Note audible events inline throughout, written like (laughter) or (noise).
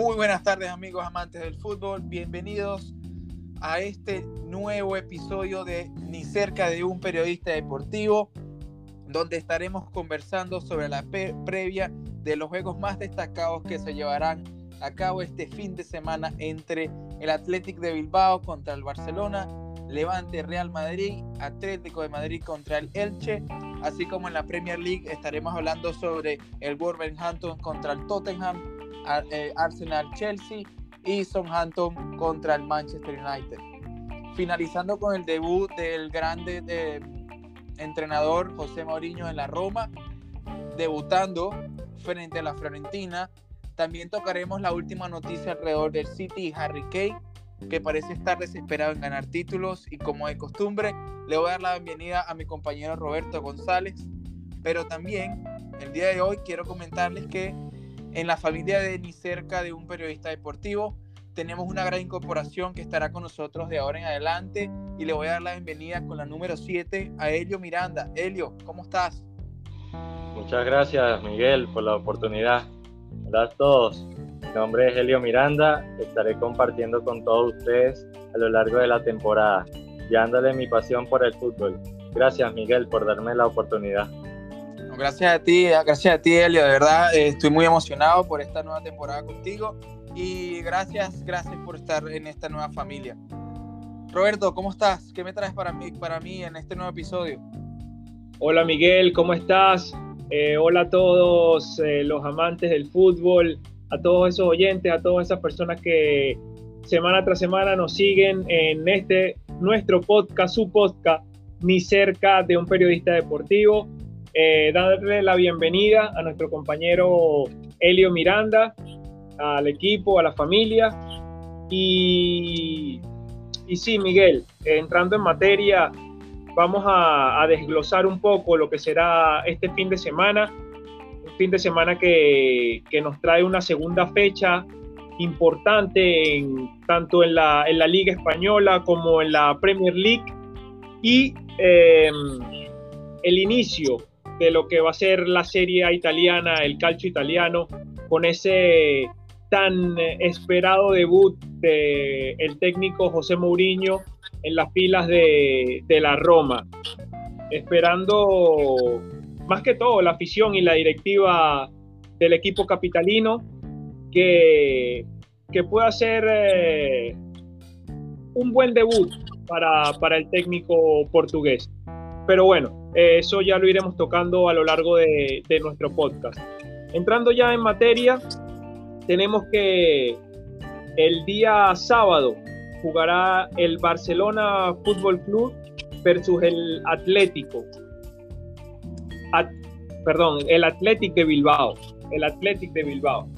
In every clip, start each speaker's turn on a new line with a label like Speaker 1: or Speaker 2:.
Speaker 1: Muy buenas tardes amigos amantes del fútbol, bienvenidos a este nuevo episodio de Ni cerca de un periodista deportivo, donde estaremos conversando sobre la previa de los juegos más destacados que se llevarán a cabo este fin de semana entre el Athletic de Bilbao contra el Barcelona, Levante Real Madrid, Atlético de Madrid contra el Elche, así como en la Premier League estaremos hablando sobre el Wolverhampton contra el Tottenham, eh, Arsenal Chelsea y Southampton contra el Manchester United. Finalizando con el debut del grande de, entrenador José Mourinho en la Roma, debutando frente a la Florentina. También tocaremos la última noticia alrededor del City y Harry Kane, que parece estar desesperado en ganar títulos y como de costumbre le voy a dar la bienvenida a mi compañero Roberto González. Pero también el día de hoy quiero comentarles que en la familia de Ni cerca de un periodista deportivo. Tenemos una gran incorporación que estará con nosotros de ahora en adelante y le voy a dar la bienvenida con la número 7 a Elio Miranda. Elio, ¿cómo estás?
Speaker 2: Muchas gracias Miguel por la oportunidad. Hola a todos. Mi nombre es Elio Miranda. Estaré compartiendo con todos ustedes a lo largo de la temporada, dándole mi pasión por el fútbol. Gracias Miguel por darme la oportunidad.
Speaker 1: Gracias a ti, gracias a ti, Elio. De verdad, eh, estoy muy emocionado por esta nueva temporada contigo y gracias, gracias por estar en esta nueva familia. Roberto, ¿cómo estás? ¿Qué me traes para mí, para mí en este nuevo episodio?
Speaker 3: Hola Miguel, ¿cómo estás? Eh, hola a todos eh, los amantes del fútbol, a todos esos oyentes, a todas esas personas que semana tras semana nos siguen en este nuestro podcast, su podcast, ni cerca de un periodista deportivo. Eh, darle la bienvenida a nuestro compañero Elio Miranda, al equipo, a la familia. Y, y sí, Miguel, entrando en materia, vamos a, desglosar un poco lo que será este fin de semana. Un fin de semana que, que nos trae una segunda fecha importante en, tanto en la, en la Liga Española como en la Premier League. Y eh, el inicio de lo que va a ser la serie italiana, el calcio italiano, con ese tan esperado debut del el técnico José Mourinho en las filas de, la Roma, esperando más que todo la afición y la directiva del equipo capitalino que, que pueda ser eh, un buen debut para, para el técnico portugués. Pero bueno, eh, eso ya lo iremos tocando a lo largo de, nuestro podcast. Entrando ya en materia, tenemos que el día sábado jugará el Barcelona Fútbol Club versus el Atlético. perdón, el Atlético de Bilbao. El Atlético de Bilbao.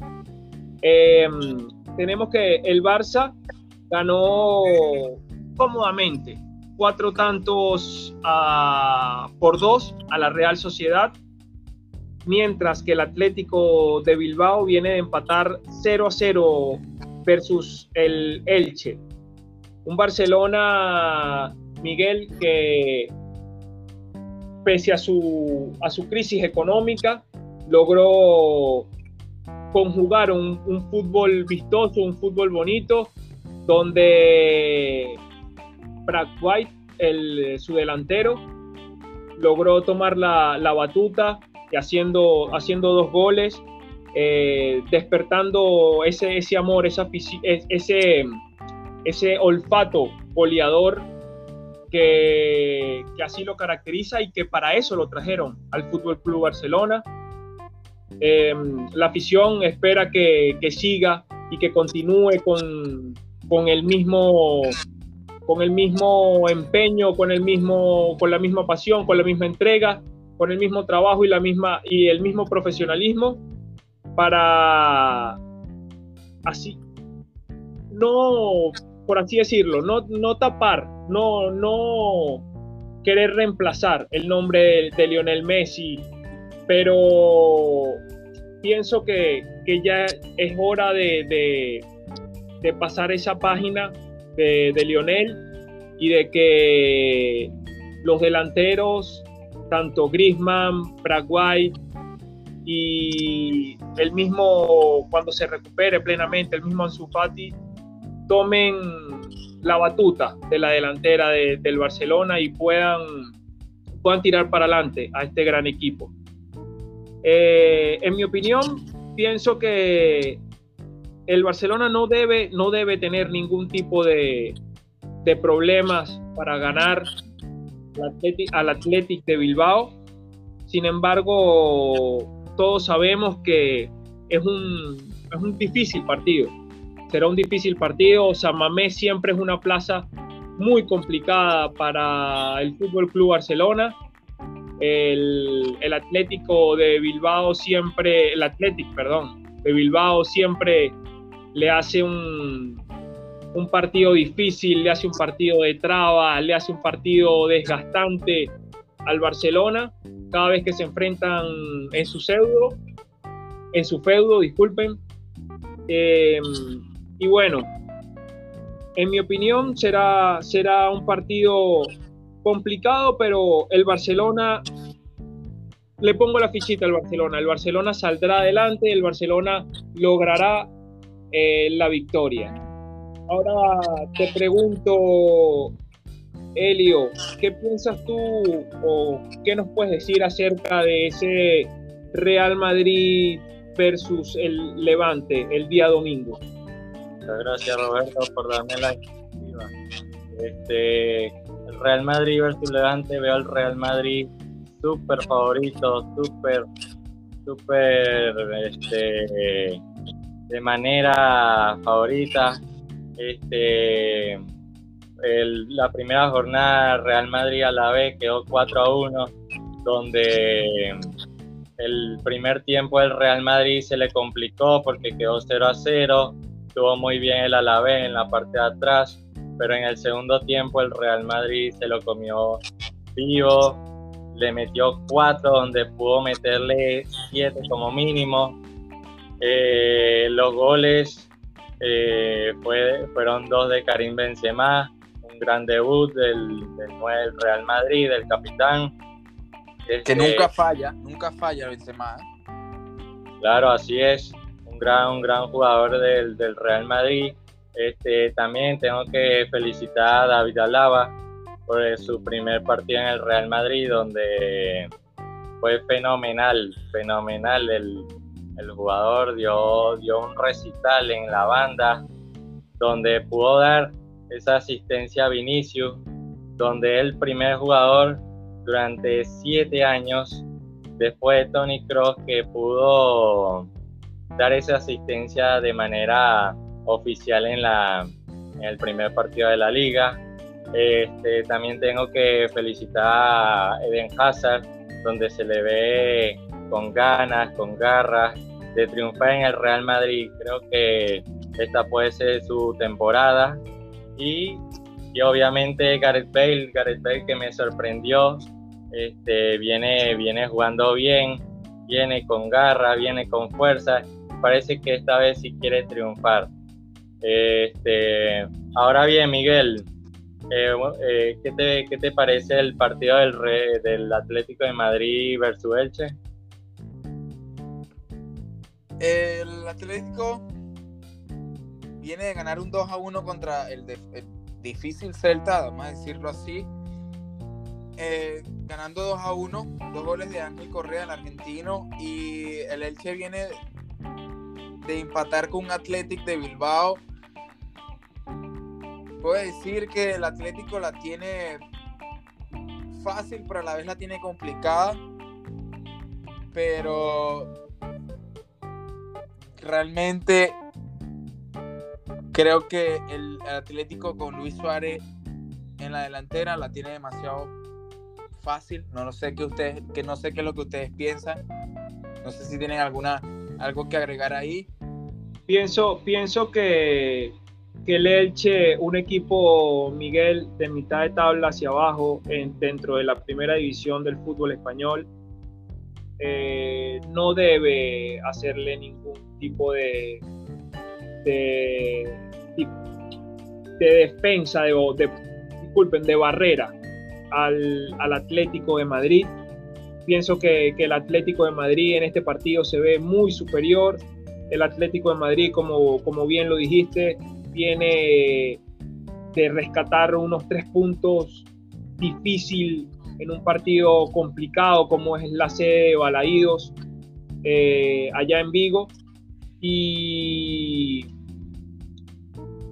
Speaker 3: Em, tenemos que el Barça ganó cómodamente cuatro tantos por dos a la Real Sociedad, mientras que el Atlético de Bilbao viene de empatar 0 a 0 versus el Elche. Un Barcelona, Miguel, que pese a su, a su crisis económica, logró conjugar un, un fútbol vistoso, un fútbol bonito, donde Brad White, el, su delantero, logró tomar la, batuta y haciendo, haciendo dos goles, eh, despertando ese, ese amor, esa, ese, ese olfato goleador que, así lo caracteriza y que para eso lo trajeron al Fútbol Club Barcelona. Em, la afición espera que, siga y que continúe con, con el mismo con el mismo empeño, con el mismo, con la misma pasión, con la misma entrega, con el mismo trabajo y la misma y el mismo profesionalismo para así no por así decirlo, no, no tapar, no, no querer reemplazar el nombre de, Lionel Messi, pero pienso que, ya es hora de, de pasar esa página de, Lionel y de que los delanteros, tanto Grisman, Paraguay y el mismo, cuando se recupere plenamente, el mismo Ansu Fati, tomen la batuta de la delantera del Barcelona y puedan, puedan tirar para adelante a este gran equipo. Eh, en mi opinión, pienso que el Barcelona no debe, no debe tener ningún tipo de, de problemas para ganar al Athletic de Bilbao. Sin embargo, todos sabemos que es un, es un difícil partido. Será un difícil partido. Samamé siempre es una plaza muy complicada para el Fútbol Club Barcelona. El, el, Atlético de Bilbao siempre, el Athletic, perdón, de Bilbao siempre le hace un, un partido difícil, le hace un partido de traba, le hace un partido desgastante al Barcelona cada vez que se enfrentan en su pseudo, en su feudo, disculpen. Em, y bueno, en mi opinión será, será un partido complicado, pero el Barcelona, le pongo la fichita al Barcelona, el Barcelona saldrá adelante, el Barcelona logrará eh, la victoria. Ahora te pregunto, Elio, ¿qué piensas tú o qué nos puedes decir acerca de ese Real Madrid versus el Levante el día domingo?
Speaker 2: Muchas gracias Roberto por darme la iniciativa. Este, el Real Madrid versus Levante, veo al Real Madrid súper favorito, súper, súper, este, de manera favorita este, la primera jornada Real Madrid a la vez quedó 4 a 1, donde el primer tiempo el Real Madrid se le complicó porque quedó 0 a 0, estuvo muy bien el Alavés en la parte de atrás, pero en el segundo tiempo el Real Madrid se lo comió vivo, le metió 4 donde pudo meterle 7 como mínimo. Eh, los goles eh, fue, fueron dos de Karim Benzema, un gran debut del, del Real Madrid, del capitán.
Speaker 1: que este, nunca falla, nunca falla Benzema. ¿eh?
Speaker 2: Claro, así es, un gran, un gran jugador del, del Real Madrid. Este, también tengo que felicitar a David Alaba por su primer partido en el Real Madrid, donde fue fenomenal, fenomenal el, el jugador dio, dio un recital en la banda donde pudo dar esa asistencia a Vinicius, donde el primer jugador durante siete años después de Tony Cross que pudo dar esa asistencia de manera oficial en, la, en el primer partido de la liga. Este, también tengo que felicitar a Eden Hazard, donde se le ve con ganas, con garras, de triunfar en el Real Madrid. Creo que esta puede ser su temporada. Y, y obviamente Gareth Bale, Gareth Bale que me sorprendió, este, viene, viene jugando bien, viene con garra, viene con fuerza. Parece que esta vez sí quiere triunfar. Este, ahora bien, Miguel, eh, eh, ¿qué, te, ¿qué, te, parece el partido del, del Atlético de Madrid versus Elche?
Speaker 1: El Atlético viene de ganar un 2 a 1 contra el, difícil Celta, vamos a decirlo así. Eh, ganando 2 a 1, dos goles de Ángel Correa, el argentino, y el Elche viene de empatar con un Atlético de Bilbao. Puedo decir que el Atlético la tiene fácil, pero a la vez la tiene complicada. Pero realmente creo que el Atlético con Luis Suárez en la delantera la tiene demasiado fácil. No, lo sé qué ustedes, que no sé qué es lo que ustedes piensan. No sé si tienen alguna algo que agregar ahí.
Speaker 3: Pienso, pienso que, que el Elche, un equipo Miguel de mitad de tabla hacia abajo, en, dentro de la primera división del fútbol español, eh, no debe hacerle ningún tipo de, de, defensa, de, disculpen, de barrera al, Atlético de Madrid. pienso que, el Atlético de Madrid en este partido se ve muy superior. El Atlético de Madrid, como, como bien lo dijiste, viene de rescatar unos tres puntos difícil en un partido complicado como es la sede de Balaídos eh, allá en Vigo. Y,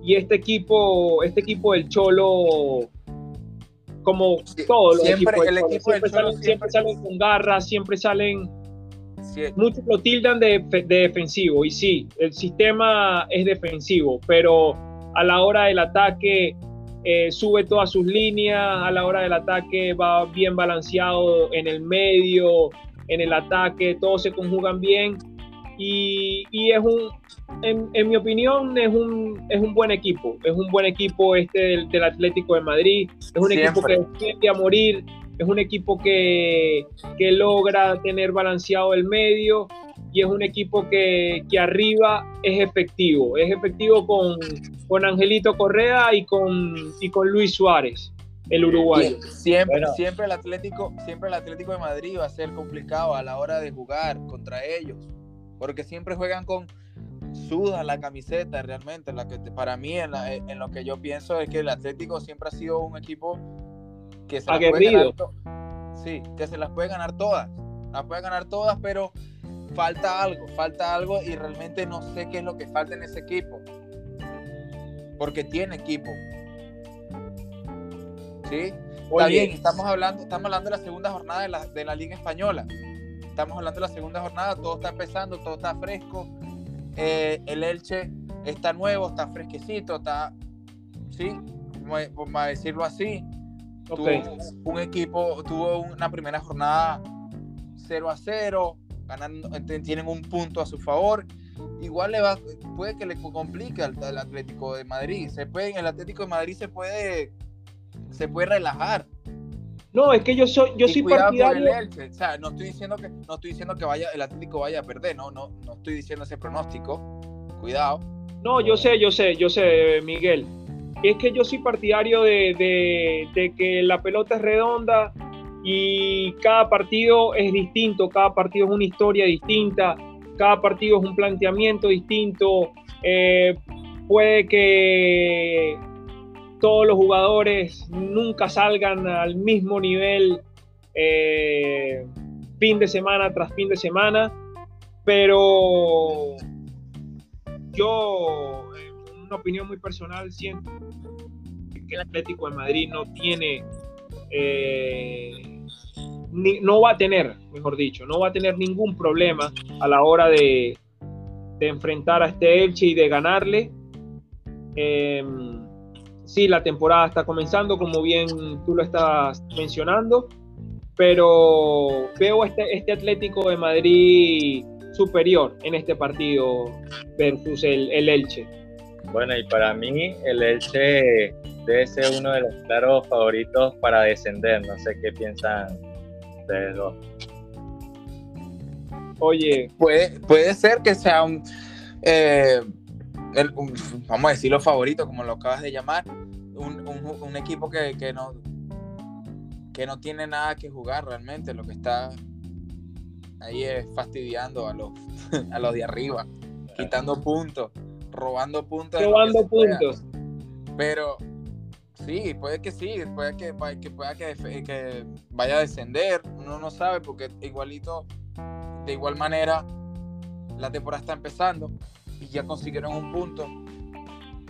Speaker 3: y este equipo, este equipo del Cholo, como todos los equipos, siempre, salen, con garras, siempre salen Muchos lo tildan de, defensivo y sí, el sistema es defensivo, pero a la hora del ataque eh, sube todas sus líneas, a la hora del ataque va bien balanceado en el medio, en el ataque, todos se conjugan bien y, es un, en, mi opinión, es un, es un buen equipo, es un buen equipo este del, Atlético de Madrid, es un equipo que tiende a morir, es un equipo que, que logra tener balanceado el medio y es un equipo que, que, arriba es efectivo. Es efectivo con, con Angelito Correa y con, y con Luis Suárez, el uruguayo.
Speaker 1: Siempre, siempre, el Atlético, siempre el Atlético de Madrid va a ser complicado a la hora de jugar contra ellos, porque siempre juegan con suda la camiseta realmente. La que, para mí, en, en lo que yo pienso es que el Atlético siempre ha sido un equipo que se, las puede ganar, sí, que se las puede ganar todas. Las puede ganar todas, pero falta algo, falta algo y realmente no sé qué es lo que falta en ese equipo. Porque tiene equipo. ¿Sí? Está bien, estamos hablando, estamos hablando de la segunda jornada de la, de la Liga Española. Estamos hablando de la segunda jornada, todo está empezando, todo está fresco. Eh, el Elche está nuevo, está fresquecito, está, ¿sí? Vamos a decirlo así. Tuvo un equipo, tuvo una primera jornada 0 a 0, ganando, tienen un punto a su favor. Igual le va, puede que le complique al, Atlético de Madrid. Se puede, el Atlético de Madrid se puede, se puede relajar.
Speaker 3: No, es que yo soy, yo soy partidario.
Speaker 1: O sea, no estoy diciendo que, no estoy diciendo que vaya, el Atlético vaya a perder, no, no, no estoy diciendo ese pronóstico. Cuidado.
Speaker 3: No, yo sé, yo sé, yo sé, Miguel. Es que yo soy partidario de, de, de que la pelota es redonda y cada partido es distinto, cada partido es una historia distinta, cada partido es un planteamiento distinto. Eh, puede que todos los jugadores nunca salgan al mismo nivel eh, fin de semana tras fin de semana, pero yo, en una opinión muy personal, siento que el Atlético de Madrid no tiene eh, no va a tener, mejor dicho, no va a tener ningún problema a la hora de, enfrentar a este Elche y de ganarle. Eh, sí, la temporada está comenzando, como bien tú lo estás mencionando, pero veo este, este Atlético de Madrid superior en este partido versus el, el Elche.
Speaker 2: Bueno, y para mí el Elche debe ser uno de los claros favoritos para descender. No sé qué piensan dos.
Speaker 1: Oye, puede, puede ser que sea un, eh, vamos a decirlo favorito, como lo acabas de llamar, un, un, equipo que, que, no, que no tiene nada que jugar realmente, lo que está ahí es fastidiando a los, (laughs) a los de arriba, quitando puntos, robando puntos.
Speaker 3: Robando puntos.
Speaker 1: Pero Sí, puede que sí, puede que, que pueda que, que, vaya a descender, uno no sabe porque igualito, de igual manera, la temporada está empezando y ya consiguieron un punto.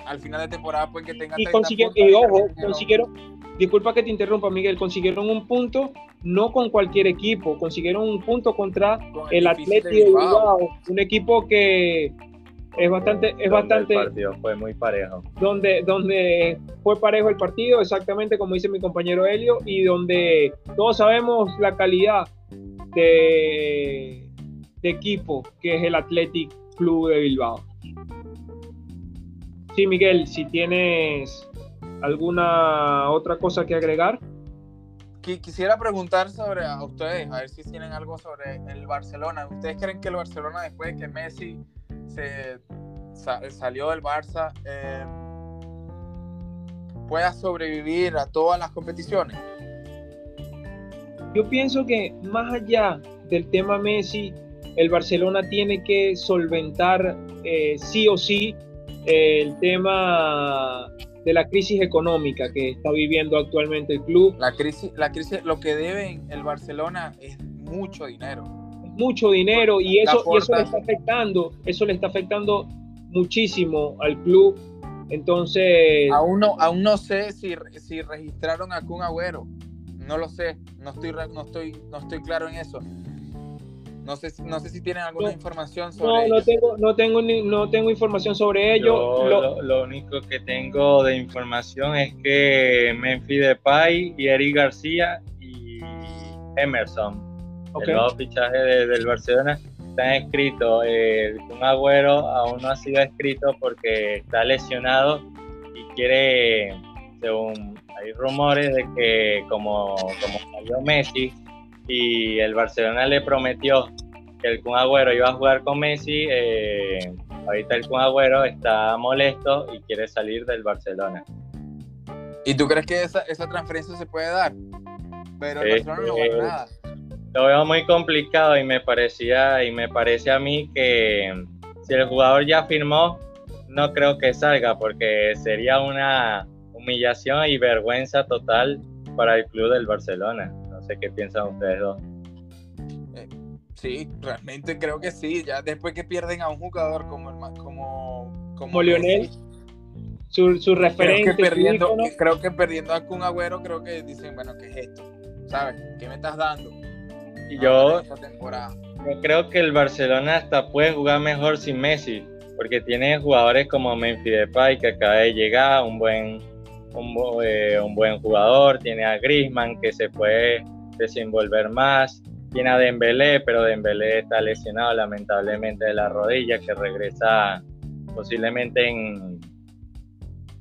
Speaker 1: Al final de temporada puede que tengan...
Speaker 3: Y, consiguieron, y ojo, consiguieron, disculpa que te interrumpa Miguel, consiguieron un punto no con cualquier equipo, consiguieron un punto contra el, el Atlético de Bilbao, un equipo que es bastante, es bastante.
Speaker 2: El partido fue muy parejo.
Speaker 3: Donde, donde fue parejo el partido, exactamente como dice mi compañero Helio, y donde todos sabemos la calidad de, de equipo que es el Athletic Club de Bilbao. Sí, Miguel, si tienes alguna otra cosa que agregar.
Speaker 1: Quisiera preguntar sobre a ustedes, a ver si tienen algo sobre el Barcelona. ¿Ustedes creen que el Barcelona, después de que Messi se salió del Barça eh, pueda sobrevivir a todas las competiciones?
Speaker 3: yo pienso que más allá del tema Messi, el Barcelona tiene que solventar eh, sí o sí el tema de la crisis económica que está viviendo actualmente el club.
Speaker 1: La crisis, la crisis, lo que debe el Barcelona es mucho dinero.
Speaker 3: Mucho dinero y eso, y eso le está afectando, eso le está afectando muchísimo al club. Entonces.
Speaker 1: Aún no, aún no sé si, si registraron a Kun Agüero. No lo sé. No estoy, no estoy, no estoy claro en eso. No sé, no sé si tienen alguna información sobre
Speaker 3: no, no tengo, no tengo, no tengo información sobre ello.
Speaker 2: Lo, lo, único que tengo de información es que Memphis Depay y Eric García y Emerson, okay. el nuevo fichaje del Barcelona, están escritos. El un Agüero aún no ha sido escrito porque está lesionado y quiere, según hay rumores de que como, como salió Messi, y el Barcelona le prometió que el Kun Agüero iba a jugar con Messi. Eh, ahorita el Kun Agüero está molesto y quiere salir del Barcelona.
Speaker 1: ¿Y tú crees que esa, esa transferencia se puede dar? Pero el Barcelona no gana nada.
Speaker 2: Lo veo muy complicado y me parecía y me parece a mí que si el jugador ya firmó, no creo que salga porque sería una humillación y vergüenza total para el club del Barcelona qué piensan ustedes dos.
Speaker 1: Eh, sí, realmente creo que sí. Ya después que pierden a un jugador como el como,
Speaker 3: como, Lionel, su, su referente.
Speaker 1: Creo que, perdiendo, creo que perdiendo a Kun Agüero, creo que dicen, bueno, ¿qué es esto? ¿Sabes? ¿Qué me estás dando?
Speaker 2: Yo, yo creo que el Barcelona hasta puede jugar mejor sin Messi, porque tiene jugadores como Memphis Depay que acaba de llegar, un buen un, eh, un, buen jugador, tiene a Griezmann que se puede desenvolver más. Tiene a Dembélé, pero Dembélé está lesionado lamentablemente de la rodilla, que regresa posiblemente en,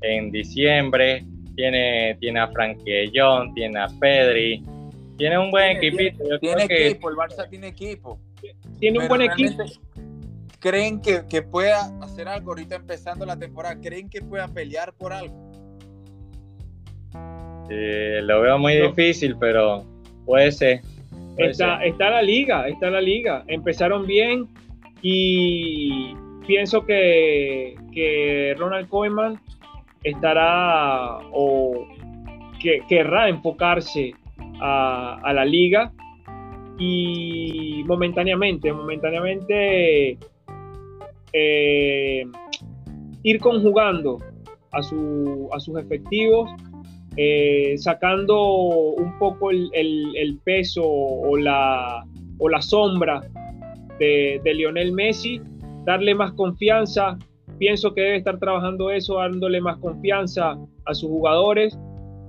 Speaker 2: en diciembre. Tiene, tiene a Frankie John, tiene a Pedri. Tiene un buen equipito.
Speaker 1: tiene equipo, el Barça tiene equipo.
Speaker 3: Tiene un buen equipo.
Speaker 1: ¿Creen que, que pueda hacer algo ahorita empezando la temporada? ¿Creen que pueda pelear por algo?
Speaker 2: lo veo muy difícil, pero Puede ser.
Speaker 3: está, está la liga, está la liga. Empezaron bien y pienso que, que Ronald Koeman estará o que querrá enfocarse a, la liga y momentáneamente, momentáneamente eh, ir conjugando a, su, sus efectivos eh, sacando un poco el, peso o la, o la sombra de, Lionel Messi, darle más confianza. Pienso que debe estar trabajando eso, dándole más confianza a sus jugadores.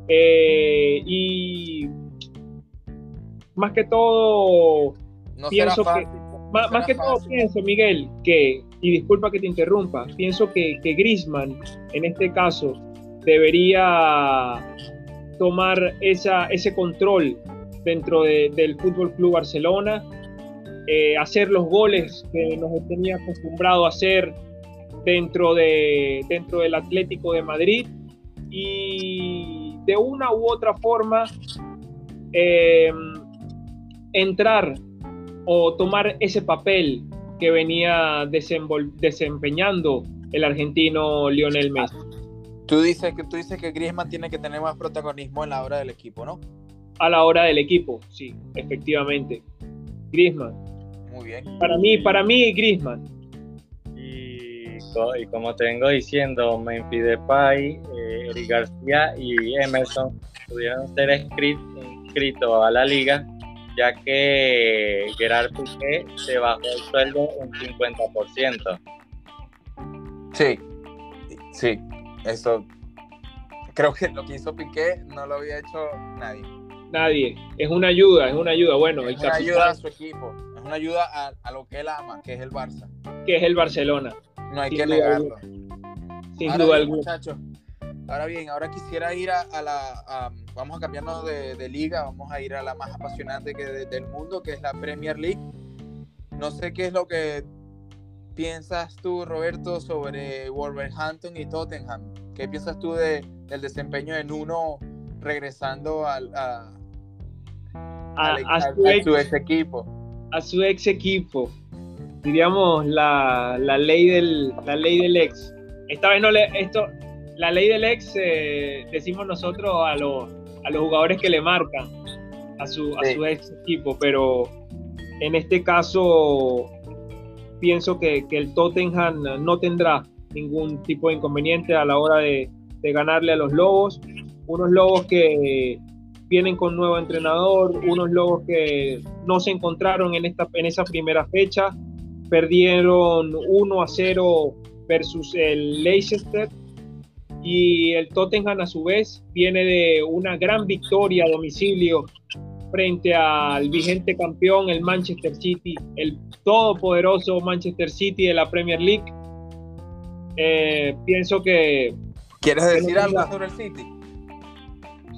Speaker 3: Eh, y más que todo, pienso que, más, que todo pienso, Miguel, que, y disculpa que te interrumpa, pienso que, que Grisman, en este caso, debería tomar esa, ese control dentro del Fútbol Club Barcelona, eh, hacer los goles que nos tenía acostumbrado a hacer dentro, de, dentro del Atlético de Madrid y de una u otra forma eh, entrar o tomar ese papel que venía desempeñando el argentino Lionel Messi.
Speaker 1: Tú dices que tú dices que Griezmann tiene que tener más protagonismo en la hora del equipo, ¿no?
Speaker 3: A la hora del equipo, sí, efectivamente. Griezmann.
Speaker 1: Muy bien.
Speaker 3: Para mí, para mí, Griezmann.
Speaker 2: Y, y como te vengo diciendo, Memphis Depay, eh, Eric García y Emerson pudieron ser inscritos a la liga, ya que Gerard Piqué se bajó el sueldo un 50%.
Speaker 1: Sí, sí, eso creo que lo que hizo Piqué no lo había hecho nadie.
Speaker 3: Nadie. Es una ayuda, es una ayuda. Bueno,
Speaker 1: es una ayuda a su equipo, es una ayuda a, lo que él ama, que es el Barça.
Speaker 3: Que es el Barcelona.
Speaker 1: No hay que negarlo.
Speaker 3: Sin duda alguna.
Speaker 1: Muchachos, ahora bien, ahora quisiera ir a, la. Vamos a cambiarnos de, liga, vamos a ir a la más apasionante que del mundo, que es la Premier League. No sé qué es lo que piensas tú, Roberto, sobre Wolverhampton y Tottenham? ¿Qué piensas tú de, del desempeño en uno regresando al, a, su, ex, equipo.
Speaker 3: A su ex equipo. Diríamos la, ley, del, la ley del ex. Esta vez no le. Esto, la ley del ex, eh, decimos nosotros a los, a los jugadores que le marcan a su, a su ex equipo, pero en este caso pienso que, que, el Tottenham no tendrá ningún tipo de inconveniente a la hora de, de ganarle a los Lobos. Unos Lobos que vienen con nuevo entrenador, unos Lobos que no se encontraron en, esta, en esa primera fecha, perdieron 1 a 0 versus el Leicester y el Tottenham a su vez viene de una gran victoria a domicilio frente al vigente campeón, el Manchester City, el todopoderoso Manchester City de la Premier League. Eh, pienso que...
Speaker 1: ¿Quieres decir algo sobre el City?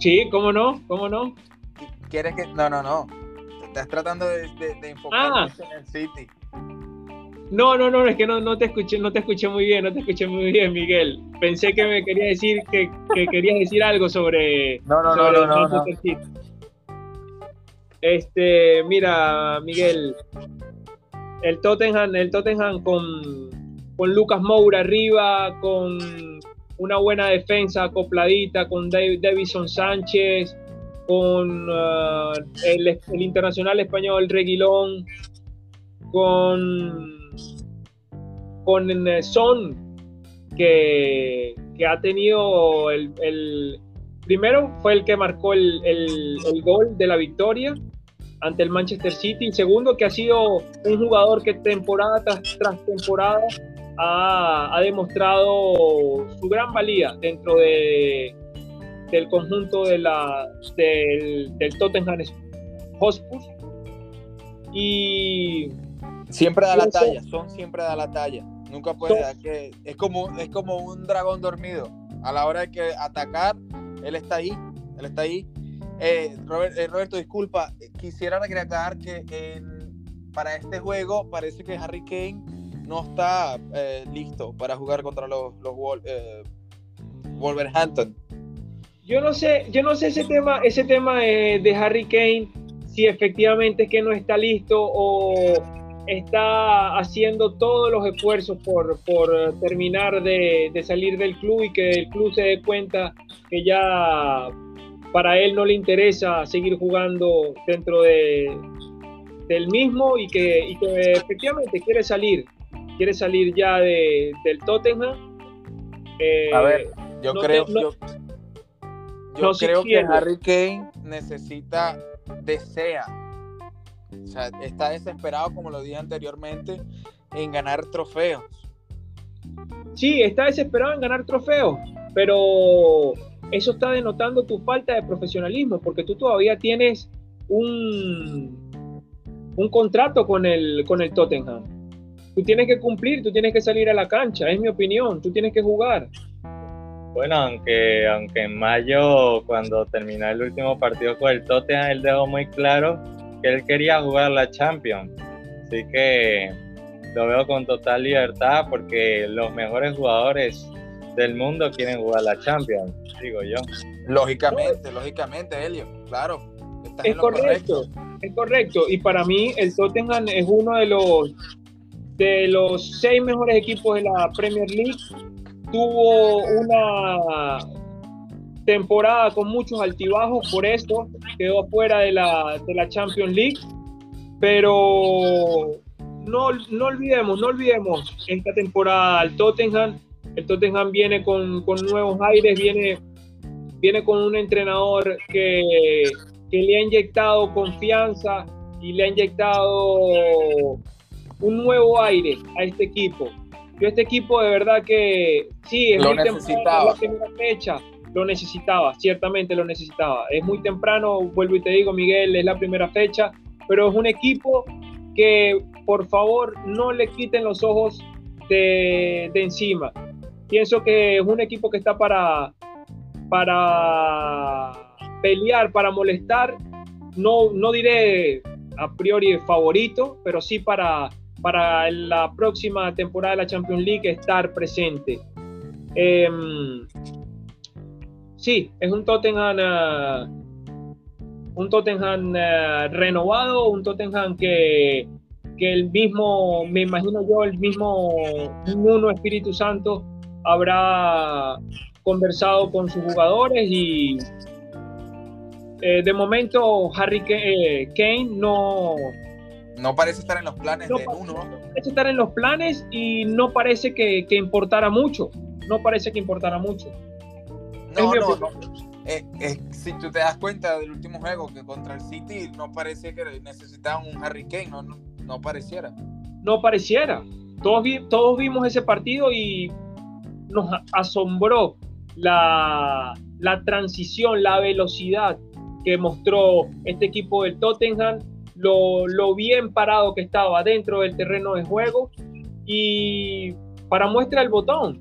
Speaker 3: Sí, ¿cómo no? ¿Cómo no?
Speaker 1: ¿Quieres que.? No, no, no. Estás tratando de, de, enfocar ah. en el City.
Speaker 3: No, no, no, es que no, no, te escuché, no te escuché muy bien, no te escuché muy bien, Miguel. Pensé que me quería decir que, que querías decir algo sobre.
Speaker 1: No, no, no, no, no, no.
Speaker 3: Este, mira, Miguel, el Tottenham, el Tottenham con, con Lucas Moura arriba, con una buena defensa acopladita con Davison Sánchez, con uh, el, internacional español Reguilón, con, con eh, Son, que, ha tenido el, primero fue el que marcó el, el, gol de la victoria ante el Manchester City, y segundo que ha sido un jugador que temporada tras temporada ha, demostrado su gran valía dentro de, del conjunto de la, del, del Tottenham Hotspur. Y
Speaker 1: siempre da la talla, son siempre da la talla. Nunca puede que es como es como un dragón dormido. A la hora de que atacar, él está ahí, él está ahí. Eh, eh, Roberto, disculpa, quisiera recalcar que para este juego parece que Harry Kane no está eh, listo para jugar contra los, los eh, Wolverhampton.
Speaker 3: Yo no sé, yo no sé ese tema, ese tema de, Harry Kane, si efectivamente es que no está listo o está haciendo todos los esfuerzos por, por terminar de, de, salir del club y que el club se dé cuenta que ya para él no le interesa seguir jugando dentro de, del mismo y que, y que efectivamente quiere salir quiere salir ya de, del Tottenham.
Speaker 1: a ver, yo creo, yo, creo que Harry Kane necesita, desea, o sea, está desesperado, como lo dije anteriormente, en ganar trofeos.
Speaker 3: Sí, está desesperado en ganar trofeos, pero eso está denotando tu falta de profesionalismo, porque tú todavía tienes un, un contrato con el, con el Tottenham. Tú tienes que cumplir, tú tienes que salir a la cancha, es mi opinión, tú tienes que jugar.
Speaker 2: Bueno, aunque, aunque en mayo, cuando terminó el último partido con el Tottenham, él dejó muy claro que él quería jugar la Champions. Así que lo veo con total libertad porque los mejores jugadores del mundo quieren jugar la Champions, digo yo.
Speaker 1: Lógicamente, lógicamente, Helio, claro.
Speaker 3: Es correcto, es correcto. Y para mí el Tottenham es uno de los de los seis mejores equipos de la Premier League, tuvo una temporada con muchos altibajos, por eso quedó fuera de la, de la Champions League. Pero no, no, olvidemos, no olvidemos esta temporada al Tottenham. El Tottenham viene con, con nuevos aires, viene, viene con un entrenador que, que le ha inyectado confianza y le ha inyectado un nuevo aire a este equipo. Yo este equipo de verdad que sí, es
Speaker 1: lo necesitaba.
Speaker 3: la fecha, lo necesitaba, ciertamente lo necesitaba. Es muy temprano, vuelvo y te digo, Miguel, es la primera fecha, pero es un equipo que por favor no le quiten los ojos de, de encima. Pienso que es un equipo que está para, para pelear, para molestar. No, no diré a priori favorito, pero sí para para la próxima temporada de la Champions League estar presente. Em, sí, es un Tottenham un Tottenham eh, renovado, un Tottenham que, que el mismo, me imagino yo, el mismo Uno Espíritu Santo habrá conversado con sus jugadores y eh, de momento Harry eh, Kane no...
Speaker 1: No parece estar en los planes de Nuno.
Speaker 3: No parece estar en los planes y no parece que, que importara mucho. No parece que importara mucho.
Speaker 1: No, no, no. Eh, si tú te das cuenta del último juego que contra el City no parece que necesitaban un Harry Kane, no, no, pareciera.
Speaker 3: No pareciera. Todos, todos vimos ese partido y nos asombró la, la transición, la velocidad que mostró este equipo del Tottenham, lo, lo, bien parado que estaba dentro del terreno de juego y para muestra el botón,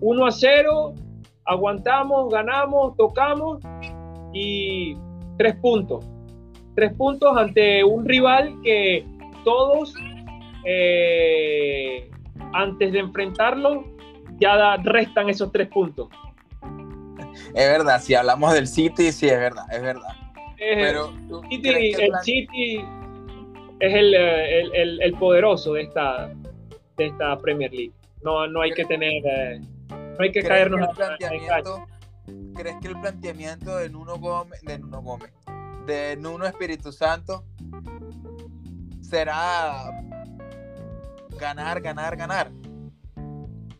Speaker 3: 1 a 0, aguantamos, ganamos, tocamos y tres puntos. Tres puntos ante un rival que todos, eh, antes de enfrentarlo, ya restan esos tres puntos.
Speaker 1: Es verdad, si hablamos del City, sí, es verdad, es verdad.
Speaker 3: Pero, el, City es el, el, poderoso de esta, de esta Premier League. No, no hay que tener... Eh, no hay que caernos
Speaker 1: que planteamiento, ¿Crees que el planteamiento de Nuno Gómez, de Nuno Gómez, de Nuno Espíritu Santo será ganar, ganar, ganar?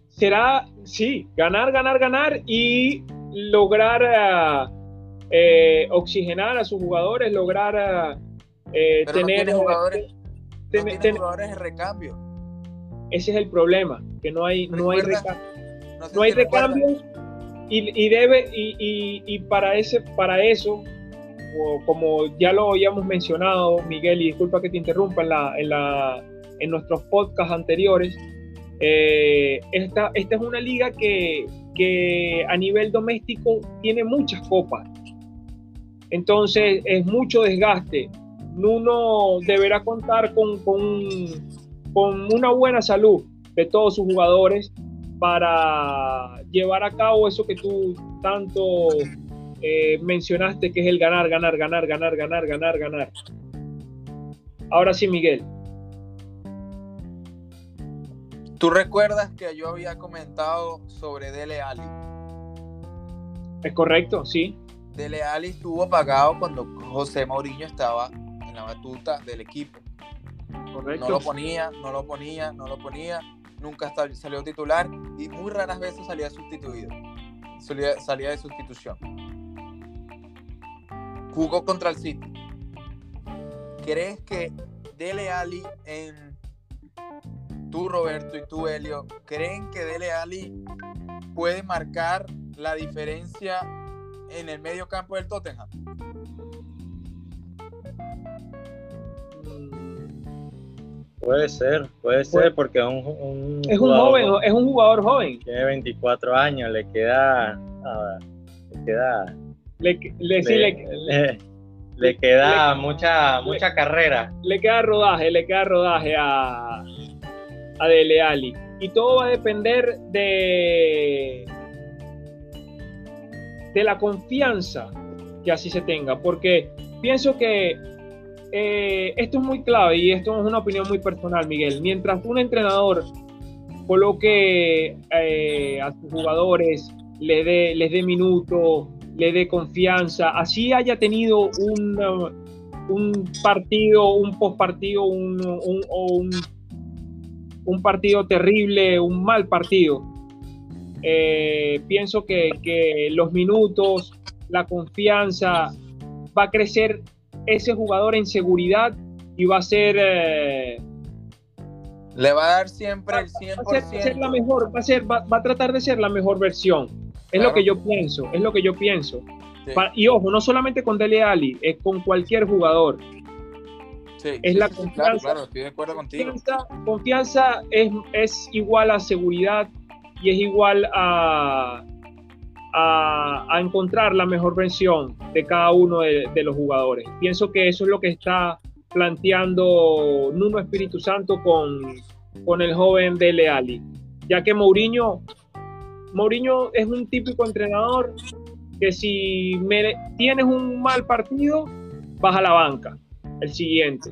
Speaker 3: Será, sí, ganar, ganar, ganar y lograr eh, oxigenar a sus jugadores, lograr
Speaker 1: eh, tener jugadores, jugadores de recambio.
Speaker 3: Ese es el problema, que no hay, no hay recambio no, hay recambios y, debe y, para ese para eso como ya lo habíamos mencionado Miguel y disculpa que te interrumpa en la en, la, en nuestros podcasts anteriores eh, esta, esta es una liga que, que a nivel doméstico tiene muchas copas. Entonces es mucho desgaste. Uno deberá contar con, con, con una buena salud de todos sus jugadores para llevar a cabo eso que tú tanto eh, mencionaste, que es el ganar, ganar, ganar, ganar, ganar, ganar, ganar. Ahora sí, Miguel.
Speaker 1: ¿Tú recuerdas que yo había comentado sobre Dele Ali?
Speaker 3: Es correcto, sí.
Speaker 1: Dele Ali estuvo pagado cuando José Mourinho estaba en la batuta del equipo. Correcto. No lo ponía, no lo ponía, no lo ponía nunca salió titular y muy raras veces salía sustituido. Salía, de sustitución. Jugó contra el City. ¿Crees que Dele Ali en tú Roberto y tú Helio, creen que Dele Ali puede marcar la diferencia en el medio campo del Tottenham?
Speaker 2: Puede ser, puede ser, porque es un,
Speaker 3: es un joven, es un jugador joven.
Speaker 2: Tiene 24 años, le queda, le queda, le, queda mucha, mucha carrera.
Speaker 3: Le queda rodaje, le queda rodaje a, a Dele Ali. Y todo va a depender de, de la confianza que así se tenga, porque pienso que eh, esto es muy clave y esto es una opinión muy personal, Miguel. Mientras un entrenador coloque eh, a sus jugadores, le dé, les dé minuto, le dé confianza, así haya tenido un, un partido, un postpartido, un, un, un, partido terrible, un mal partido. Eh, pienso que, que los minutos, la confianza va a crecer ese jugador en seguridad y va a ser... Eh,
Speaker 1: Le va a dar siempre el 100%.
Speaker 3: Va a ser, la mejor, va a, ser, va, a tratar de ser la mejor versión. Es lo que yo pienso, es lo que yo pienso. y ojo, no solamente con Dele Ali, es con cualquier jugador. es la confianza.
Speaker 1: Claro, estoy de acuerdo contigo.
Speaker 3: Confianza, es, es igual a seguridad y es igual a, a, encontrar la mejor versión de cada uno de, los jugadores. Pienso que eso es lo que está planteando Nuno Espíritu Santo con, con el joven de Leali, ya que Mourinho, Mourinho es un típico entrenador que si tienes un mal partido, baja la banca, el siguiente.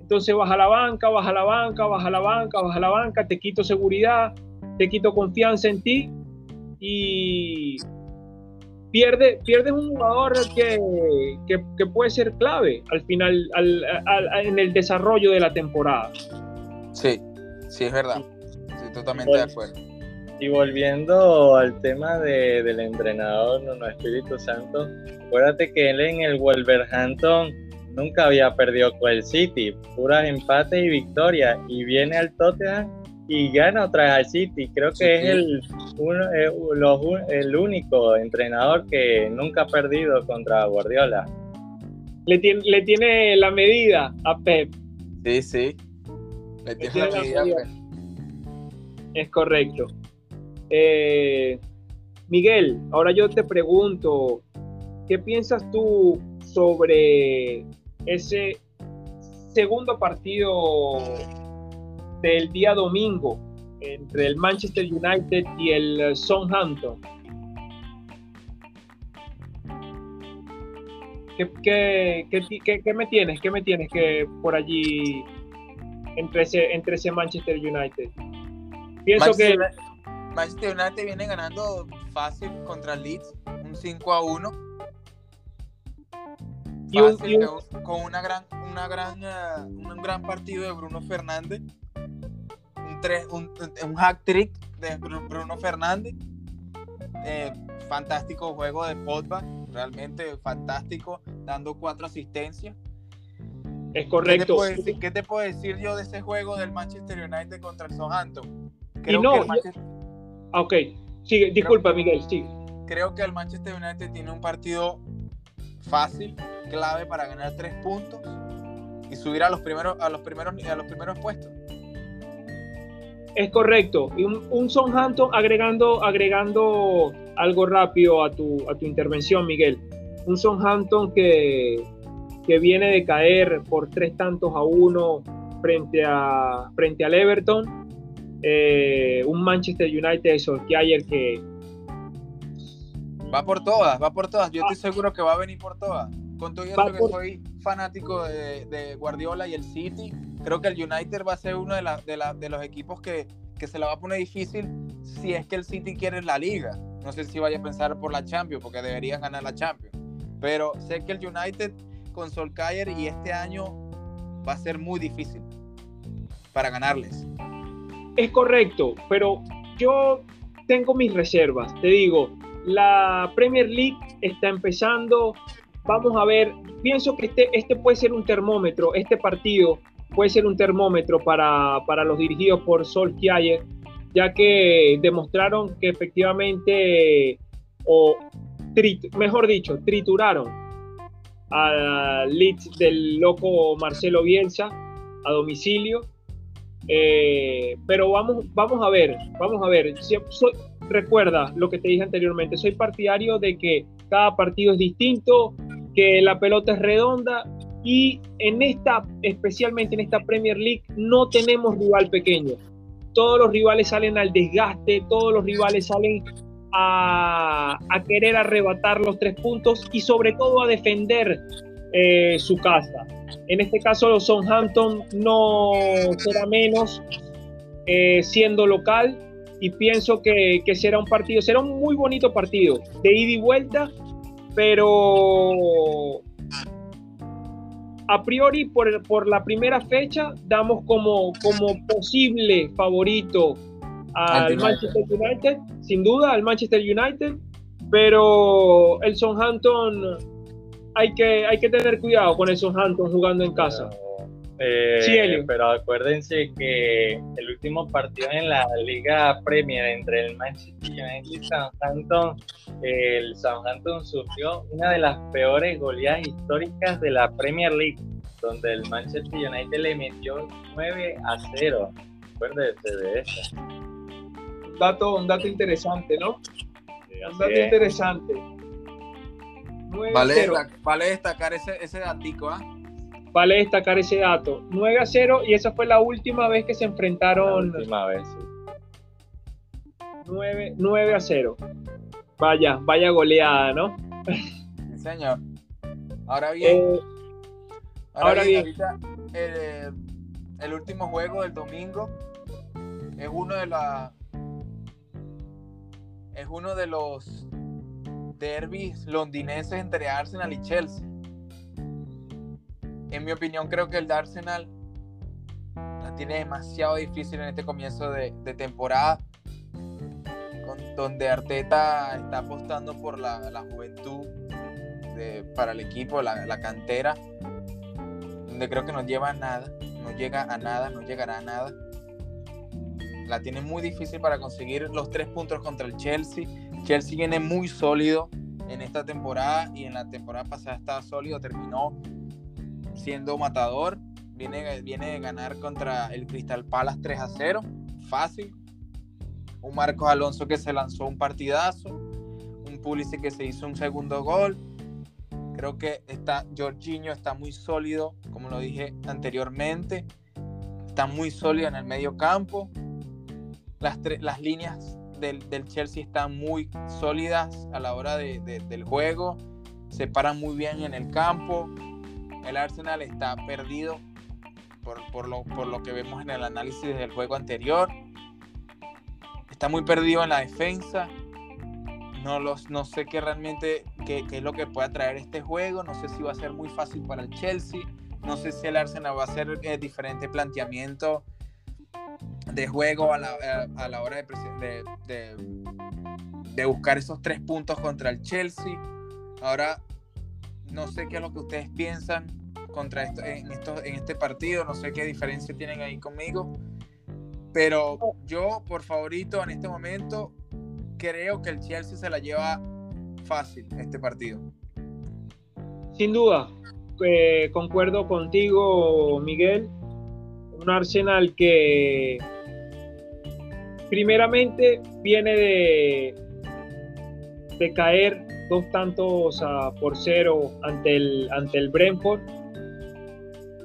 Speaker 3: Entonces baja la banca, baja la banca, baja la banca, baja la banca, te quito seguridad, te quito confianza en ti y pierde, pierdes un jugador que, que, puede ser clave al final, en el desarrollo de la temporada.
Speaker 1: Sí, sí, es verdad. Estoy totalmente de acuerdo.
Speaker 2: Y volviendo al tema de, del entrenador, no, Espíritu Santo, acuérdate que él en el Wolverhampton nunca había perdido con el City, puras empates y victorias, y viene al Tottenham y gana otra vez al City. Creo que es el, eh, el único entrenador que nunca ha perdido contra Guardiola.
Speaker 3: Le tiene, le tiene la medida a Pep.
Speaker 1: Sí, sí. Le tiene, la, medida, a Pep.
Speaker 3: Es correcto. Eh, Miguel, ahora yo te pregunto, ¿qué piensas tú sobre ese segundo partido del día domingo entre el Manchester United y el Southampton. ¿Qué, qué, me tienes? ¿Qué me tienes que por allí entre ese, entre ese Manchester United?
Speaker 1: Pienso que Manchester United viene ganando fácil contra Leeds, un 5 a 1. con una gran, una gran, uh, un gran partido de Bruno Fernández un, un, hack trick de Bruno Fernández. Eh, fantástico juego de Pogba, realmente fantástico, dando cuatro asistencias.
Speaker 3: Es correcto.
Speaker 1: ¿Qué te, puedo decir, yo de ese juego del Manchester United contra el Southampton?
Speaker 3: Creo no, que ah, ok, sigue, disculpa Miguel, sigue.
Speaker 1: Creo que el Manchester United tiene un partido fácil, clave para ganar tres puntos y subir a los primeros, a los primeros, a los primeros puestos.
Speaker 3: Es correcto. Y un, un Southampton agregando, agregando algo rápido a tu, a tu intervención, Miguel. Un Southampton que, que viene de caer por tres tantos a uno frente, a, frente al Everton. Eh, un Manchester United de ayer que...
Speaker 1: Va por todas, va por todas. Yo estoy seguro que va a venir por todas. Con todo eso que soy fanático de, de Guardiola y el City, creo que el United va a ser uno de, de, los equipos que, se la va a poner difícil si es que el City quiere la liga. No sé si vaya a pensar por la Champions, porque deberían ganar la Champions. Pero sé que el United con Solskjaer y este año va a ser muy difícil para ganarles.
Speaker 3: Es correcto, pero yo tengo mis reservas. Te digo, la Premier League está empezando. Vamos a ver, pienso que este, este puede ser un termómetro, este partido puede ser un termómetro para, los dirigidos por Sol Kiayer, ya que demostraron que efectivamente, o mejor dicho, trituraron al Leeds del loco Marcelo Bielsa a domicilio. Eh, pero vamos, vamos a ver, vamos a ver. recuerda lo que te dije anteriormente, soy partidario de que cada partido es distinto, que la pelota es redonda y en esta, especialmente en esta Premier League, no tenemos rival pequeño. Todos los rivales salen al desgaste, todos los rivales salen a, querer arrebatar los tres puntos y sobre todo a defender eh, su casa. En este caso, los Southampton no será menos eh, siendo local y pienso que, que, será un partido, será un muy bonito partido de ida y vuelta, pero a priori por, por, la primera fecha damos como, como posible favorito al Manchester United, sin duda al Manchester United, pero el Southampton hay que, hay que tener cuidado con el Southampton jugando en casa.
Speaker 2: Eh, pero acuérdense que el último partido en la Liga Premier entre el Manchester United y Southampton, el Southampton sufrió una de las peores goleadas históricas de la Premier League, donde el Manchester United le metió 9 a 0. Acuérdense de eso.
Speaker 3: Un dato, un dato interesante, ¿no? un dato interesante.
Speaker 1: Vale, vale, destacar ese, ese datico, ¿ah?
Speaker 3: Vale destacar ese dato. 9 a 0 y esa fue la última vez que se enfrentaron.
Speaker 2: La última vez,
Speaker 3: 9, a 0. Vaya, vaya goleada, ¿no?
Speaker 1: señor. Ahora bien, eh, Ahora, bien, el último juego del domingo es uno de la es uno de los derbis londinenses entre Arsenal y Chelsea. En mi opinión, creo que el de Arsenal la tiene demasiado difícil en este comienzo de, temporada, donde Arteta está apostando por la, juventud para el equipo, la, la, cantera, donde creo que no lleva a nada, no llega a nada, no llegará a nada. La tiene muy difícil para conseguir los tres puntos contra el Chelsea. Chelsea viene muy sólido en esta temporada y en la temporada pasada estaba sólido, terminó siendo matador. Viene, viene de ganar contra el Crystal Palace 3 a 0, fácil. Un Marcos Alonso que se lanzó un partidazo, un Pulisic que se hizo un segundo gol. Creo que está Jorginho está muy sólido, como lo dije anteriormente. Está muy sólido en el medio campo. Las, las líneas del, Chelsea están muy sólidas a la hora del juego, se paran muy bien en el campo. El Arsenal está perdido por, lo, por lo que vemos en el análisis del juego anterior. Está muy perdido en la defensa. No, los, no sé qué realmente qué, es lo que puede traer este juego. No sé si va a ser muy fácil para el Chelsea. No sé si el Arsenal va a hacer eh, diferente planteamiento de juego a la, a, la hora de, de, de, buscar esos tres puntos contra el Chelsea. Ahora, no sé qué es lo que ustedes piensan contra esto, en, esto, en este partido, no sé qué diferencia tienen ahí conmigo, pero yo por favorito en este momento creo que el Chelsea se la lleva fácil este partido.
Speaker 3: Sin duda, eh, concuerdo contigo, Miguel. Un Arsenal que primeramente viene de, de caer dos tantos por cero ante el, ante el Brentford,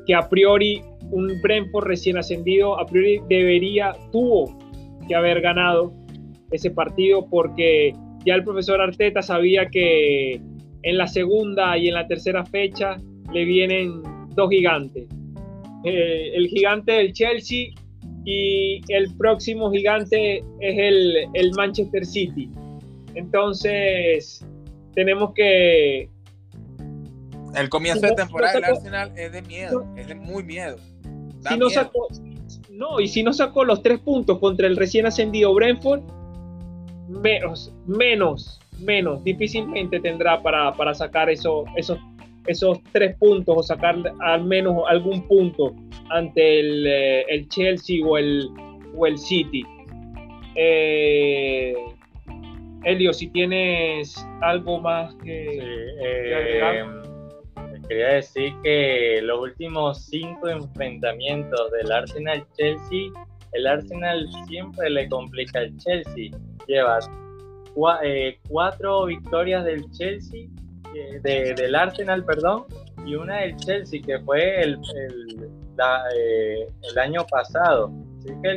Speaker 3: que a priori un Brentford recién ascendido, a priori debería, tuvo que haber ganado ese partido porque ya el profesor Arteta sabía que en la segunda y en la tercera fecha le vienen dos gigantes. Eh, el gigante del Chelsea y el próximo gigante es el, el Manchester City. Entonces, tenemos que...
Speaker 1: El comienzo de temporada del Arsenal es de miedo, es de muy miedo.
Speaker 3: si no sacó, no, y si no sacó los tres puntos contra el recién ascendido Brentford, menos, menos, menos, difícilmente tendrá para, para sacar eso, esos esos tres puntos o sacar al menos algún punto ante el, eh, el Chelsea o el, o el City. Eh, Elio, si tienes algo más que,
Speaker 2: eh, Quería decir que los últimos cinco enfrentamientos del Arsenal-Chelsea, el Arsenal siempre le complica al Chelsea. Lleva cuatro victorias del Chelsea del Arsenal, perdón, y una del Chelsea, que fue el, el, eh, el año pasado. Así que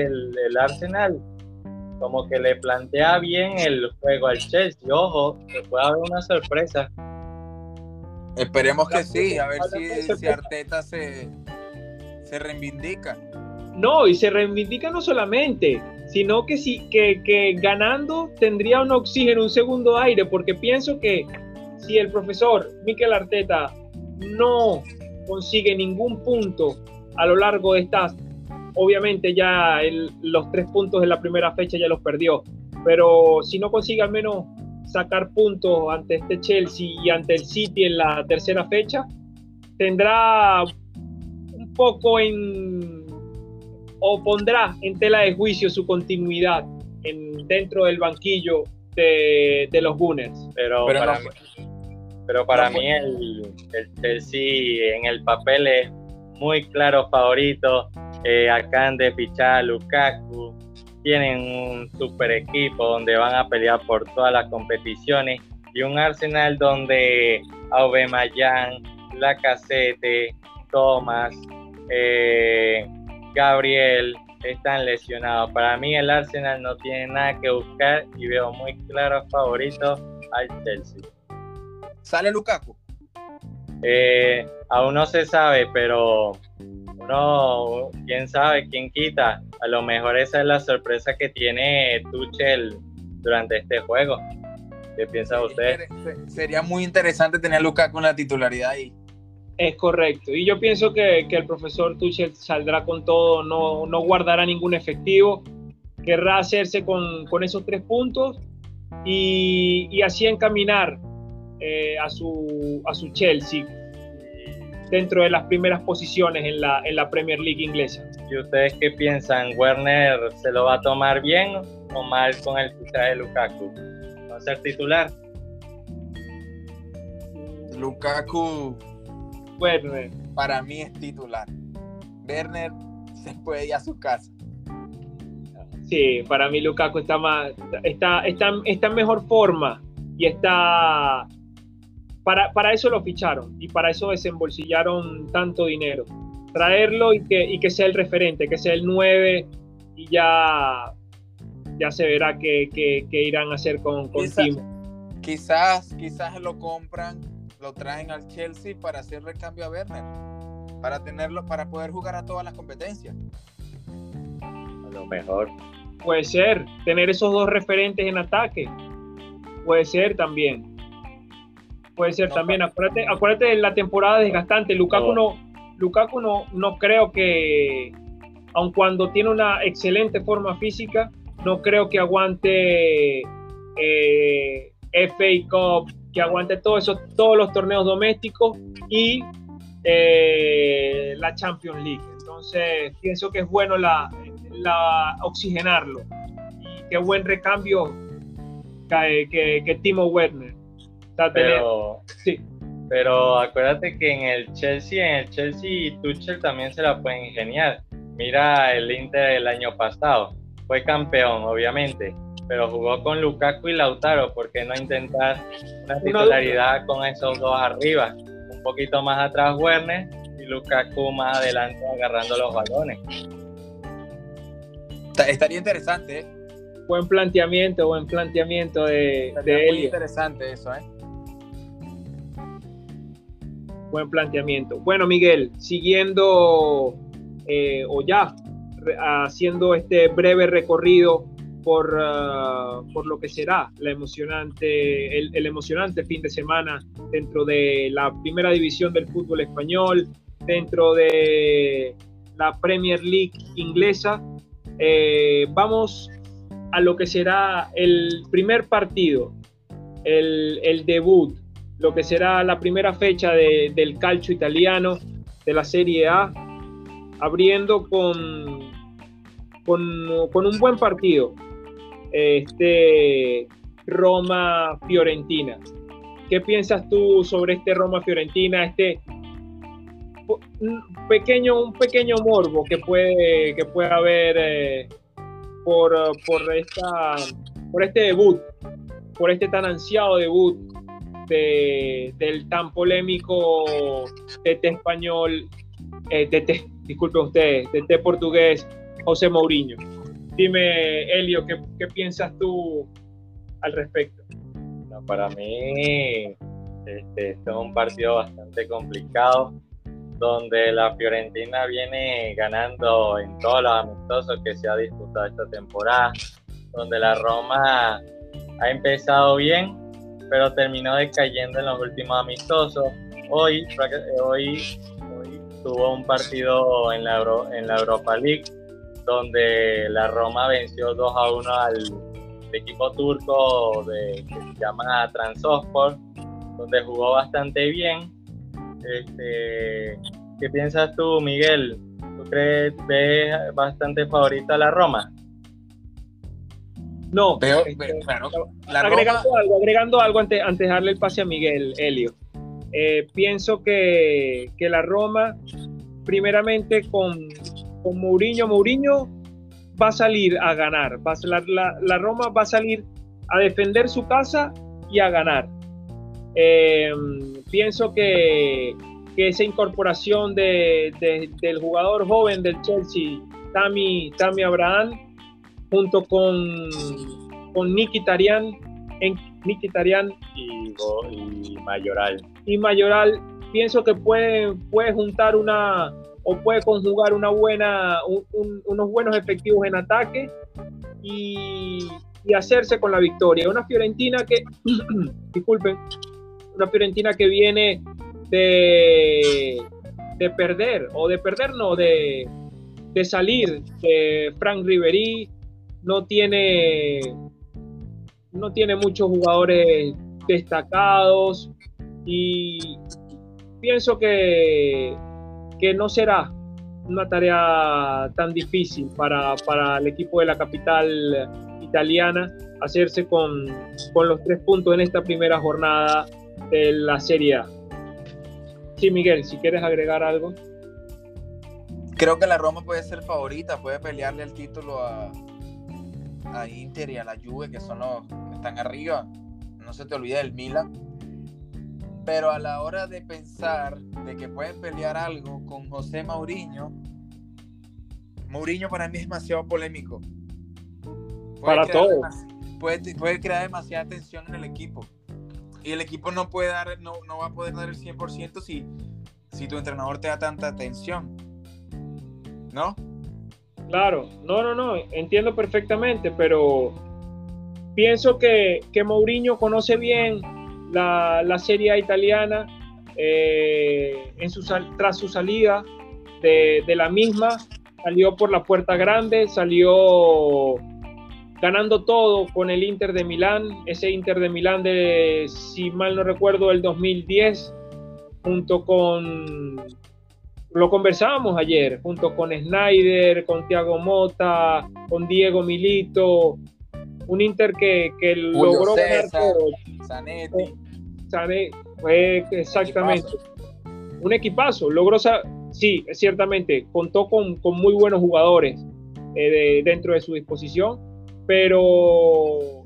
Speaker 2: el, el, Arsenal como que le plantea bien el juego al Chelsea. Ojo, que puede haber una sorpresa.
Speaker 1: Esperemos que sí, a ver si, si Arteta se, se reivindica.
Speaker 3: No, y se reivindica no solamente, sino que, sí, que, que ganando tendría un oxígeno, un segundo aire, porque pienso que si el profesor Miquel Arteta no consigue ningún punto a lo largo de estas, obviamente ya los tres puntos de la primera fecha ya los perdió, pero si no consigue al menos sacar puntos ante este Chelsea y ante el City en la tercera fecha, tendrá un poco en o pondrá en tela de juicio su continuidad en, dentro del banquillo de, los Gunners.
Speaker 2: Pero, para, pero para mí el, el, Chelsea en el papel es muy claro favorito. Eh, acaban de fichar a Lukaku. Tienen un super equipo donde van a pelear por todas las competiciones. Y un Arsenal donde Aubameyang, Lacazette, Thomas, eh, Gabriel están lesionados. Para mí el Arsenal no tiene nada que buscar y veo muy claro favorito al Chelsea.
Speaker 1: ¿Sale Lukaku?
Speaker 2: Eh, aún no se sabe, pero uno, quién sabe, quién quita. A lo mejor esa es la sorpresa que tiene Tuchel durante este juego. ¿Qué piensa usted?
Speaker 1: Sería muy interesante tener a Lukaku en la titularidad ahí.
Speaker 3: Es correcto. Y yo pienso que, el profesor Tuchel saldrá con todo, no, no guardará ningún efectivo, querrá hacerse con, con esos tres puntos y, y así encaminar eh, a, su, a su Chelsea dentro de las primeras posiciones en la, en la Premier League inglesa.
Speaker 2: ¿Y ustedes qué piensan? ¿Werner se lo va a tomar bien o mal con el fichaje de Lukaku? ¿Va a ser titular?
Speaker 1: Lukaku,
Speaker 3: Werner.
Speaker 1: Para mí es titular. Werner se puede ir a su casa.
Speaker 3: Sí, para mí Lukaku está más, está, está, está en mejor forma y está para, eso lo ficharon y para eso desembolsillaron tanto dinero. Traerlo y que, y que sea el referente, que sea el 9 y ya, ya se verá qué, irán a hacer con, con
Speaker 1: Quizás, quizás lo compran, lo traen al Chelsea para hacer recambio a Werner, para tenerlo, para poder jugar a todas las competencias.
Speaker 2: A lo mejor.
Speaker 3: Puede ser, tener esos dos referentes en ataque. Puede ser también. Puede ser también. Acuérdate, acuérdate de la temporada desgastante. Lukaku, no, Lukaku no, no creo que, aun cuando tiene una excelente forma física, no creo que aguante eh, FA Cup, que aguante todo eso, todos los torneos domésticos y eh, la Champions League. Entonces, pienso que es bueno la, la oxigenarlo. Y qué buen recambio que, que, que Timo Werner
Speaker 2: pero, sí. pero acuérdate que en el Chelsea, en el Chelsea Tuchel también se la puede ingeniar. Mira el Inter del año pasado, fue campeón, obviamente, pero jugó con Lukaku y Lautaro, ¿por qué no intentar una titularidad con esos dos arriba? Un poquito más atrás Werner y Lukaku más adelante agarrando los balones.
Speaker 1: Estaría interesante, ¿eh?
Speaker 3: Buen planteamiento, buen planteamiento de,
Speaker 1: de Muy interesante eso, ¿eh?
Speaker 3: Buen planteamiento. Bueno, Miguel, siguiendo eh, o ya haciendo este breve recorrido por, ah, por lo que será la emocionante, el, emocionante fin de semana dentro de la primera división del fútbol español, dentro de la Premier League inglesa. Eh, vamos a lo que será el primer partido, el, el debut lo que será la primera fecha del calcio italiano de la Serie A, abriendo con, con, un buen partido, este Roma-Fiorentina. ¿Qué piensas tú sobre este Roma-Fiorentina, este un pequeño, un pequeño morbo que puede, que puede haber eh, por, por, esta, por este debut, por este tan ansiado debut del tan polémico TT español, eh, TT, disculpe ustedes, TT portugués José Mourinho. Dime, Elio, ¿qué, qué piensas tú al respecto?
Speaker 2: para mí, este, es un partido bastante complicado, donde la Fiorentina viene ganando en todos los amistosos que se ha disputado esta temporada, donde la Roma ha empezado bien, pero terminó decayendo en los últimos amistosos. Hoy, hoy, tuvo un partido en la, en la Europa League donde la Roma venció 2 a 1 al equipo turco de, que se llama Transospor, donde jugó bastante bien. Este, ¿Qué piensas tú, Miguel? ¿Tú crees ves bastante favorita la Roma?
Speaker 3: No, este, agregando, algo, agregando algo antes, antes de darle el pase a Miguel Helio. Eh, pienso que, la Roma, primeramente con, con Mourinho, Mourinho va a salir a ganar. Va la, Roma va a salir a defender su casa y a ganar. Eh, pienso que, esa incorporación de, del jugador joven del Chelsea, Tammy, Tammy Abraham, junto con, con Nicky Tarian, en, Nicky
Speaker 2: y, Mayoral.
Speaker 3: Y Mayoral pienso que puede, puede juntar una o puede conjugar una buena, unos buenos efectivos en ataque y, y, hacerse con la victoria. Una Fiorentina que, (clears throat) disculpen, una Fiorentina que viene de, de perder, o de perder no, de, de salir de Frank Ribery, no tiene, no tiene muchos jugadores destacados y pienso que, que no será una tarea tan difícil para, para, el equipo de la capital italiana hacerse con, con, los tres puntos en esta primera jornada de la Serie A. Sí, Miguel, si quieres agregar algo.
Speaker 1: Creo que la Roma puede ser favorita, puede pelearle el título a, a Inter y a la Juve, que son los que están arriba. No se te olvide del Milan. Pero a la hora de pensar de que pueden pelear algo con José Mourinho, Mourinho para mí es demasiado polémico.
Speaker 3: para todo.
Speaker 1: Puede, puede, crear demasiada tensión en el equipo. Y el equipo no puede dar, no, no va a poder dar el 100% si, si tu entrenador te da tanta tensión. ¿No?
Speaker 3: Claro, no, no, no, entiendo perfectamente, pero pienso que, que Mourinho conoce bien la, la Serie italiana eh, en tras su salida de, de, la misma, salió por la puerta grande, salió ganando todo con el Inter de Milán, ese Inter de Milán de, si mal no recuerdo, el 2010, junto con lo conversábamos ayer, junto con Snyder, con Thiago Mota, con Diego Milito, un Inter que, logró ganar todo.
Speaker 1: Zanetti.
Speaker 3: exactamente. Un equipazo. Logró, sí, ciertamente, contó con, muy buenos jugadores eh, dentro de su disposición, pero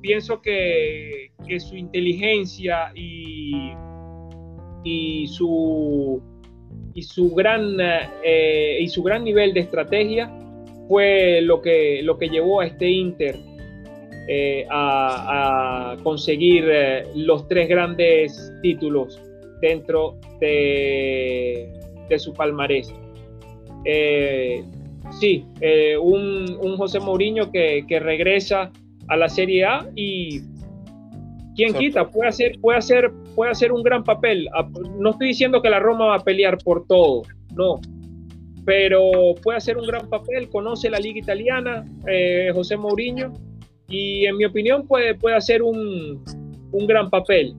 Speaker 3: pienso que, su inteligencia y, y su y su gran, eh, y su gran nivel de estrategia fue lo que, lo que llevó a este Inter eh, a, conseguir eh, los tres grandes títulos dentro de, de su palmarés. sí, un, un, José Mourinho que, que, regresa a la Serie A y quién quita, puede hacer, puede hacer puede hacer un gran papel. Ah, no estoy diciendo que la Roma va a pelear por todo, no. Pero puede hacer un gran papel, conoce la liga italiana, eh, José Mourinho, y en mi opinión puede, puede hacer un, un gran papel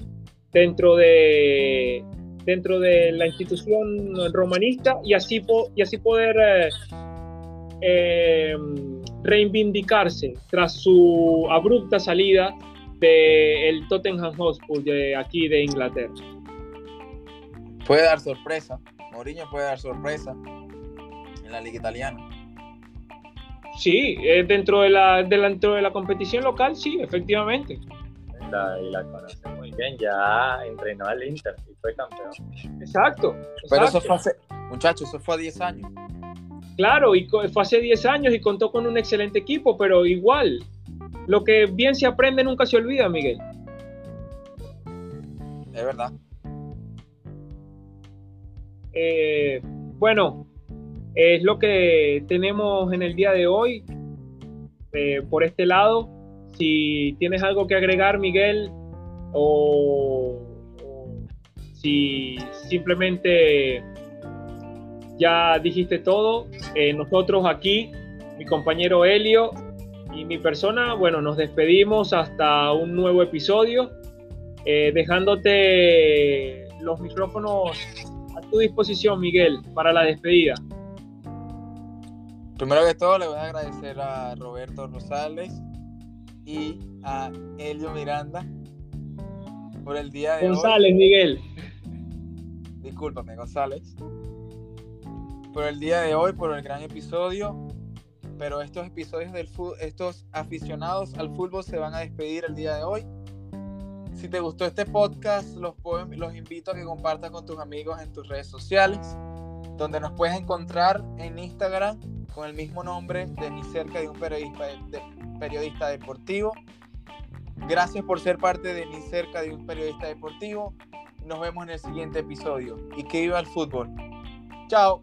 Speaker 3: dentro de, dentro de la institución romanista y así, y así poder eh, eh, reivindicarse tras su abrupta salida del Tottenham Hotspur de aquí de Inglaterra.
Speaker 1: Puede dar sorpresa. Mourinho puede dar sorpresa en la liga italiana.
Speaker 3: Sí, dentro de la, dentro de la competición local, sí, efectivamente.
Speaker 2: y la conoce muy bien, ya entrenó al Inter y fue campeón.
Speaker 3: Exacto.
Speaker 1: Pero eso fue hace, muchachos, eso fue a 10 años.
Speaker 3: Claro, y fue hace 10 años y contó con un excelente equipo, pero igual, lo que bien se aprende nunca se olvida, Miguel.
Speaker 1: Es verdad.
Speaker 3: Eh, bueno, es lo que tenemos en el día de hoy eh, por este lado. Si tienes algo que agregar, Miguel, o, si simplemente ya dijiste todo, eh, nosotros aquí, mi compañero Helio y mi persona, bueno, nos despedimos hasta un nuevo episodio, eh, dejándote los micrófonos a tu disposición, Miguel, para la despedida.
Speaker 1: Primero que todo, le voy a agradecer a Roberto Rosales y a Elio Miranda por el día de
Speaker 3: González, Miguel.
Speaker 1: Discúlpame, González. Por el día de hoy, por el gran episodio pero estos episodios del fútbol, estos aficionados al fútbol se van a despedir el día de hoy. Si te gustó este podcast, los, los invito a que compartas con tus amigos en tus redes sociales, donde nos puedes encontrar en Instagram con el mismo nombre de Ni cerca de un periodista, periodista deportivo. Gracias por ser parte de Ni cerca de un periodista deportivo. nos vemos en el siguiente episodio. Y que viva el fútbol. Chao.